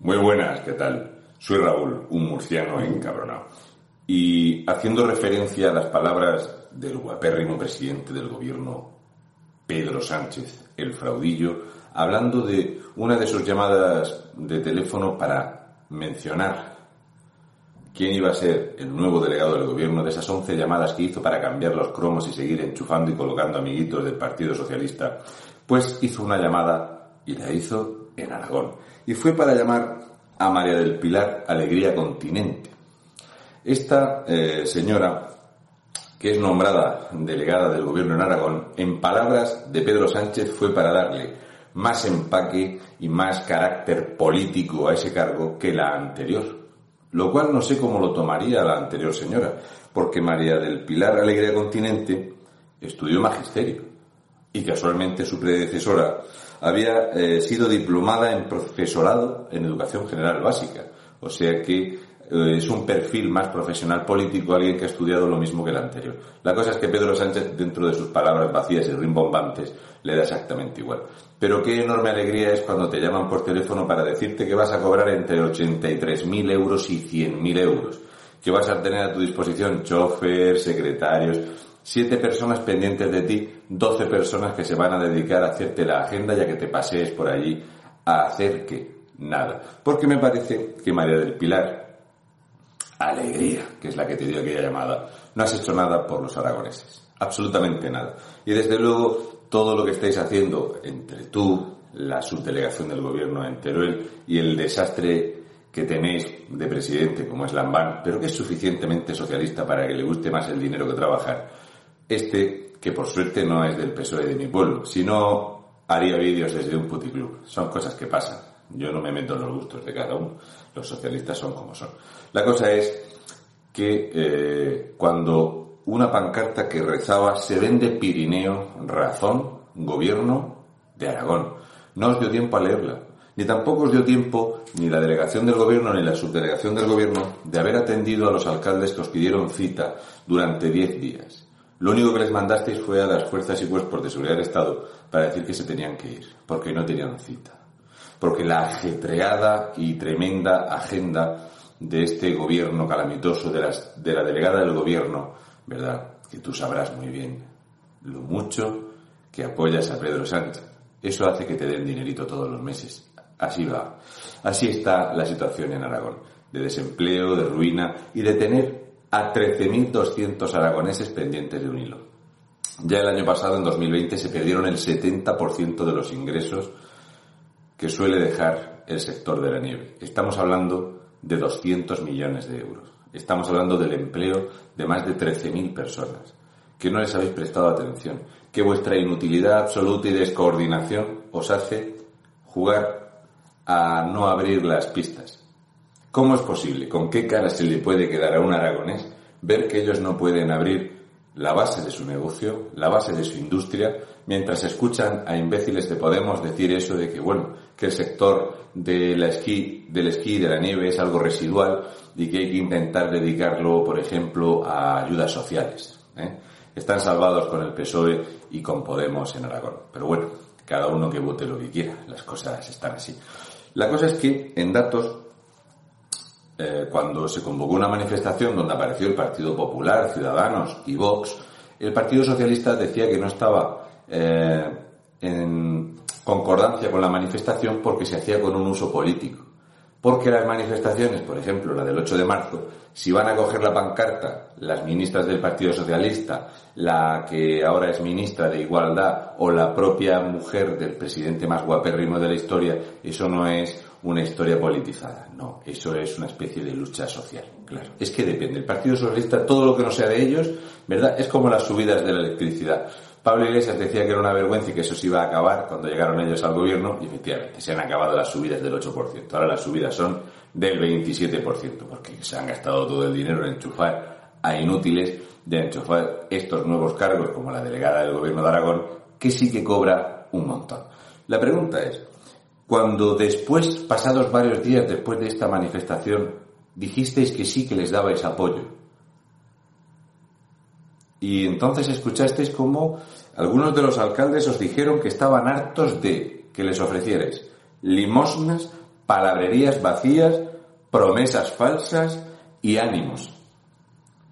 Muy buenas, ¿qué tal? Soy Raúl, un murciano encabronado. Y haciendo referencia a las palabras del guapérrimo presidente del gobierno, Pedro Sánchez, el fraudillo, hablando de una de sus llamadas de teléfono para mencionar quién iba a ser el nuevo delegado del gobierno de esas 11 llamadas que hizo para cambiar los cromos y seguir enchufando y colocando amiguitos del Partido Socialista, pues hizo una llamada y la hizo en Aragón. Y fue para llamar a María del Pilar Alegría Continente. Esta eh, señora, que es nombrada delegada del gobierno en Aragón, en palabras de Pedro Sánchez fue para darle más empaque y más carácter político a ese cargo que la anterior. Lo cual no sé cómo lo tomaría la anterior señora, porque María del Pilar Alegría Continente estudió magisterio y casualmente su predecesora había eh, sido diplomada en profesorado en educación general básica. O sea que eh, es un perfil más profesional político, alguien que ha estudiado lo mismo que el anterior. La cosa es que Pedro Sánchez, dentro de sus palabras vacías y rimbombantes, le da exactamente igual. Pero qué enorme alegría es cuando te llaman por teléfono para decirte que vas a cobrar entre 83.000 euros y 100.000 euros, que vas a tener a tu disposición chofer, secretarios, siete personas pendientes de ti, 12 personas que se van a dedicar a hacerte la agenda ya que te pasees por allí a hacer que nada. Porque me parece que María del Pilar, alegría, que es la que te dio aquella llamada, no has hecho nada por los aragoneses. Absolutamente nada. Y desde luego, todo lo que estáis haciendo entre tú, la subdelegación del gobierno en Teruel y el desastre que tenéis de presidente como es Lambán, pero que es suficientemente socialista para que le guste más el dinero que trabajar. Este, que por suerte no es del PSOE de mi pueblo, sino haría vídeos desde un puticlub. Son cosas que pasan. Yo no me meto en los gustos de cada uno. Los socialistas son como son. La cosa es que eh, cuando una pancarta que rezaba se vende Pirineo, razón, gobierno de Aragón, no os dio tiempo a leerla. Ni tampoco os dio tiempo, ni la delegación del gobierno ni la subdelegación del gobierno, de haber atendido a los alcaldes que os pidieron cita durante diez días. Lo único que les mandasteis fue a las fuerzas y cuerpos de seguridad del Estado para decir que se tenían que ir, porque no tenían cita. Porque la ajetreada y tremenda agenda de este gobierno calamitoso, de, de la delegada del gobierno, ¿verdad? Que tú sabrás muy bien lo mucho que apoyas a Pedro Sánchez. Eso hace que te den dinerito todos los meses. Así va. Así está la situación en Aragón. De desempleo, de ruina y de tener a 13.200 aragoneses pendientes de un hilo. Ya el año pasado, en 2020, se perdieron el 70% de los ingresos que suele dejar el sector de la nieve. Estamos hablando de 200 millones de euros. Estamos hablando del empleo de más de 13.000 personas, que no les habéis prestado atención, que vuestra inutilidad absoluta y descoordinación os hace jugar a no abrir las pistas. ¿Cómo es posible? ¿Con qué cara se le puede quedar a un aragonés ver que ellos no pueden abrir la base de su negocio, la base de su industria, mientras escuchan a imbéciles de Podemos decir eso de que, bueno, que el sector del esquí, del esquí y de la nieve es algo residual y que hay que intentar dedicarlo, por ejemplo, a ayudas sociales. ¿eh? Están salvados con el PSOE y con Podemos en Aragón. Pero bueno, cada uno que vote lo que quiera, las cosas están así. La cosa es que en datos eh, cuando se convocó una manifestación donde apareció el Partido Popular, Ciudadanos y Vox, el Partido Socialista decía que no estaba eh, en concordancia con la manifestación porque se hacía con un uso político. Porque las manifestaciones, por ejemplo, la del 8 de marzo, si van a coger la pancarta las ministras del Partido Socialista, la que ahora es ministra de Igualdad o la propia mujer del presidente más guapérrimo de la historia, eso no es una historia politizada. No, eso es una especie de lucha social. Claro, es que depende. El Partido Socialista, todo lo que no sea de ellos, ¿verdad? Es como las subidas de la electricidad. Pablo Iglesias decía que era una vergüenza y que eso se iba a acabar cuando llegaron ellos al gobierno y efectivamente se han acabado las subidas del 8%. Ahora las subidas son del 27% porque se han gastado todo el dinero en enchufar a inútiles, de enchufar estos nuevos cargos como la delegada del gobierno de Aragón, que sí que cobra un montón. La pregunta es, cuando después, pasados varios días después de esta manifestación, dijisteis que sí que les dabais apoyo, y entonces escuchasteis cómo algunos de los alcaldes os dijeron que estaban hartos de que les ofrecierais limosnas, palabrerías vacías, promesas falsas y ánimos.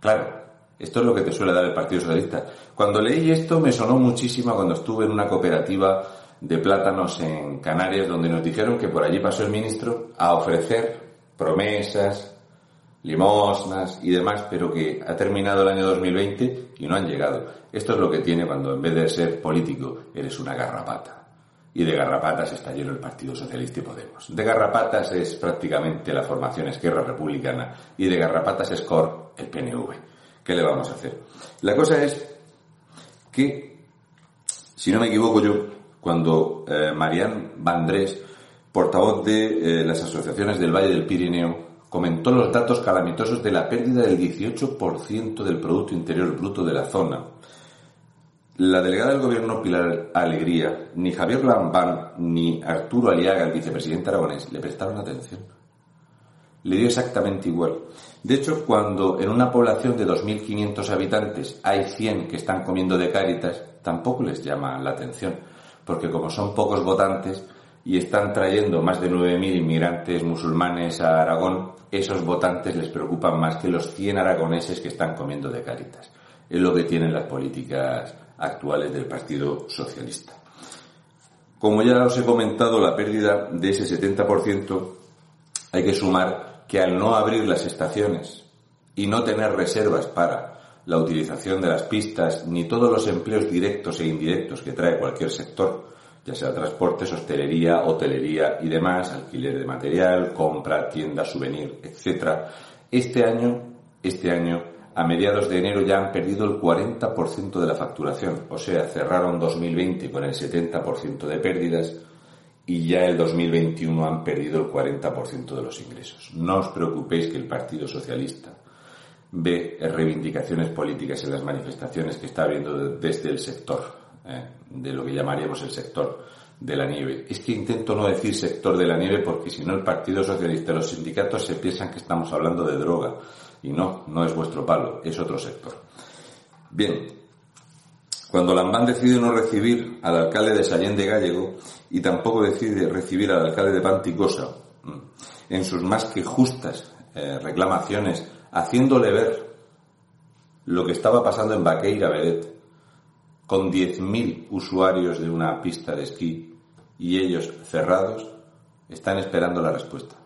Claro, esto es lo que te suele dar el Partido Socialista. Cuando leí esto me sonó muchísimo cuando estuve en una cooperativa de plátanos en Canarias donde nos dijeron que por allí pasó el ministro a ofrecer promesas, limosnas y demás, pero que ha terminado el año 2020 y no han llegado. Esto es lo que tiene cuando en vez de ser político eres una garrapata. Y de garrapatas está lleno el Partido Socialista y Podemos. De garrapatas es prácticamente la formación Esquerra Republicana y de garrapatas es COR, el PNV. ¿Qué le vamos a hacer? La cosa es que, si no me equivoco yo, cuando eh, Marianne Vandrés, portavoz de eh, las asociaciones del Valle del Pirineo, comentó los datos calamitosos de la pérdida del 18% del Producto Interior Bruto de la zona. La delegada del gobierno Pilar Alegría, ni Javier Lambán, ni Arturo Aliaga, el vicepresidente aragonés, le prestaron atención. Le dio exactamente igual. De hecho, cuando en una población de 2.500 habitantes hay 100 que están comiendo de cáritas, tampoco les llama la atención, porque como son pocos votantes, y están trayendo más de 9.000 inmigrantes musulmanes a Aragón, esos votantes les preocupan más que los 100 aragoneses que están comiendo de caritas. Es lo que tienen las políticas actuales del Partido Socialista. Como ya os he comentado, la pérdida de ese 70% hay que sumar que al no abrir las estaciones y no tener reservas para la utilización de las pistas ni todos los empleos directos e indirectos que trae cualquier sector, ya sea transportes, hostelería, hotelería y demás, alquiler de material, compra, tienda, souvenir, etcétera. Este año, este año, a mediados de enero ya han perdido el 40% de la facturación, o sea, cerraron 2020 con el 70% de pérdidas y ya el 2021 han perdido el 40% de los ingresos. No os preocupéis que el Partido Socialista ve reivindicaciones políticas en las manifestaciones que está habiendo desde el sector eh, de lo que llamaríamos el sector de la nieve. Es que intento no decir sector de la nieve porque si no el Partido Socialista y los sindicatos se piensan que estamos hablando de droga. Y no, no es vuestro palo, es otro sector. Bien, cuando Lambán decide no recibir al alcalde de Sallén de Gallego y tampoco decide recibir al alcalde de Panticosa en sus más que justas eh, reclamaciones, haciéndole ver lo que estaba pasando en Baqueira Beret, con 10.000 usuarios de una pista de esquí y ellos cerrados, están esperando la respuesta.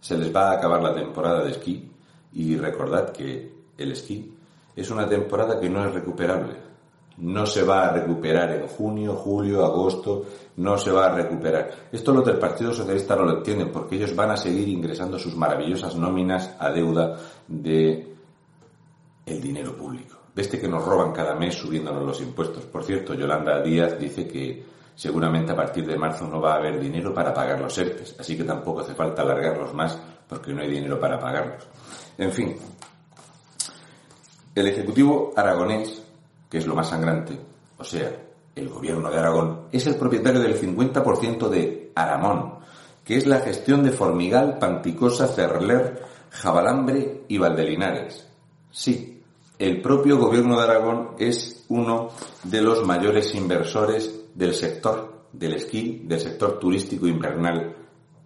Se les va a acabar la temporada de esquí y recordad que el esquí es una temporada que no es recuperable. No se va a recuperar en junio, julio, agosto, no se va a recuperar. Esto los del Partido Socialista no lo entienden porque ellos van a seguir ingresando sus maravillosas nóminas a deuda de el dinero público de este que nos roban cada mes subiéndonos los impuestos. Por cierto, Yolanda Díaz dice que seguramente a partir de marzo no va a haber dinero para pagar los ERTES, así que tampoco hace falta alargarlos más porque no hay dinero para pagarlos. En fin, el Ejecutivo aragonés, que es lo más sangrante, o sea, el gobierno de Aragón, es el propietario del 50% de Aramón, que es la gestión de Formigal, Panticosa, Cerler, Jabalambre y Valdelinares. Sí, el propio gobierno de Aragón es uno de los mayores inversores del sector del esquí, del sector turístico invernal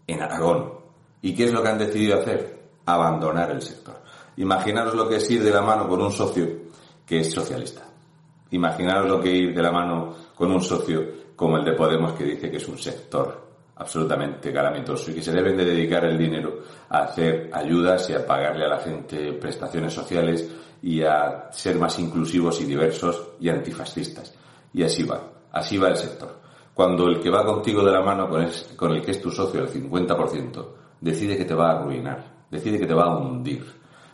en Aragón. ¿Y qué es lo que han decidido hacer? Abandonar el sector. Imaginaros lo que es ir de la mano con un socio que es socialista. Imaginaros lo que es ir de la mano con un socio como el de Podemos que dice que es un sector absolutamente calamitoso y que se deben de dedicar el dinero a hacer ayudas y a pagarle a la gente prestaciones sociales y a ser más inclusivos y diversos y antifascistas. Y así va, así va el sector. Cuando el que va contigo de la mano con, el que es tu socio, el 50%, decide que te va a arruinar, decide que te va a hundir,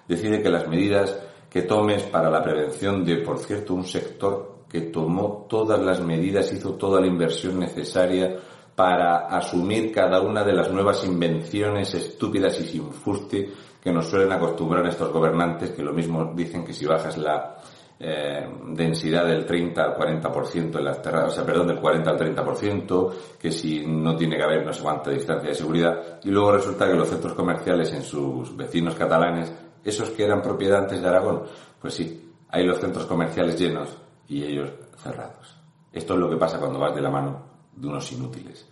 decide que las medidas que tomes para la prevención de, por cierto, un sector que tomó todas las medidas, hizo toda la inversión necesaria para asumir cada una de las nuevas invenciones estúpidas y sin fuste que nos suelen acostumbrar estos gobernantes, que lo mismo dicen que si bajas la eh, densidad del 30 al 40% en las terrazas, o sea, perdón, del 40 al 30%, que si no tiene que haber no sé cuánta distancia de seguridad, y luego resulta que los centros comerciales en sus vecinos catalanes, esos que eran propiedad de Aragón, pues sí, hay los centros comerciales llenos y ellos cerrados. Esto es lo que pasa cuando vas de la mano de unos inútiles,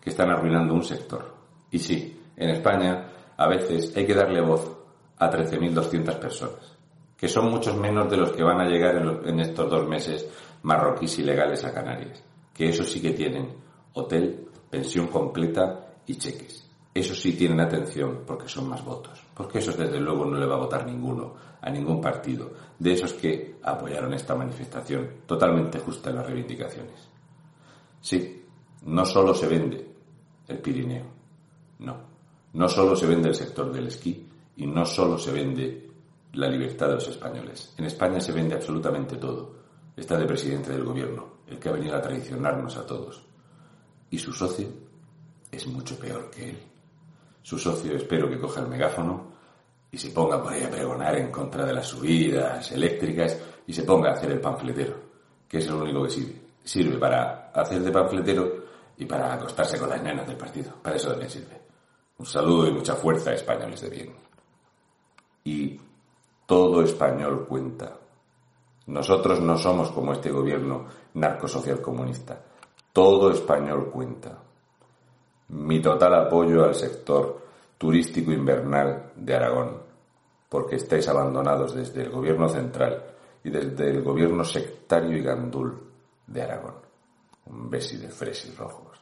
que están arruinando un sector. Y sí, en España a veces hay que darle voz a 13.200 personas que son muchos menos de los que van a llegar en, estos dos meses marroquíes ilegales a Canarias, que esos sí que tienen hotel, pensión completa y cheques. Esos sí tienen atención porque son más votos, porque esos desde luego no le va a votar ninguno a ningún partido, de esos que apoyaron esta manifestación totalmente justa en las reivindicaciones. Sí, no solo se vende el Pirineo, no, no solo se vende el sector del esquí y no solo se vende la libertad de los españoles. En España se vende absolutamente todo. Está de presidente del gobierno, el que ha venido a traicionarnos a todos. Y su socio es mucho peor que él. Su socio espero que coja el megáfono y se ponga por ahí a pregonar en contra de las subidas eléctricas y se ponga a hacer el panfletero, que es lo único que sirve. Sirve para hacer de panfletero y para acostarse con las nenas del partido. Para eso también sirve. Un saludo y mucha fuerza, españoles de bien. Y todo español cuenta. Nosotros no somos como este gobierno narcosocial comunista. Todo español cuenta. Mi total apoyo al sector turístico invernal de Aragón, porque estáis abandonados desde el gobierno central y desde el gobierno sectario y gandul de Aragón. Un besi de fresis rojos.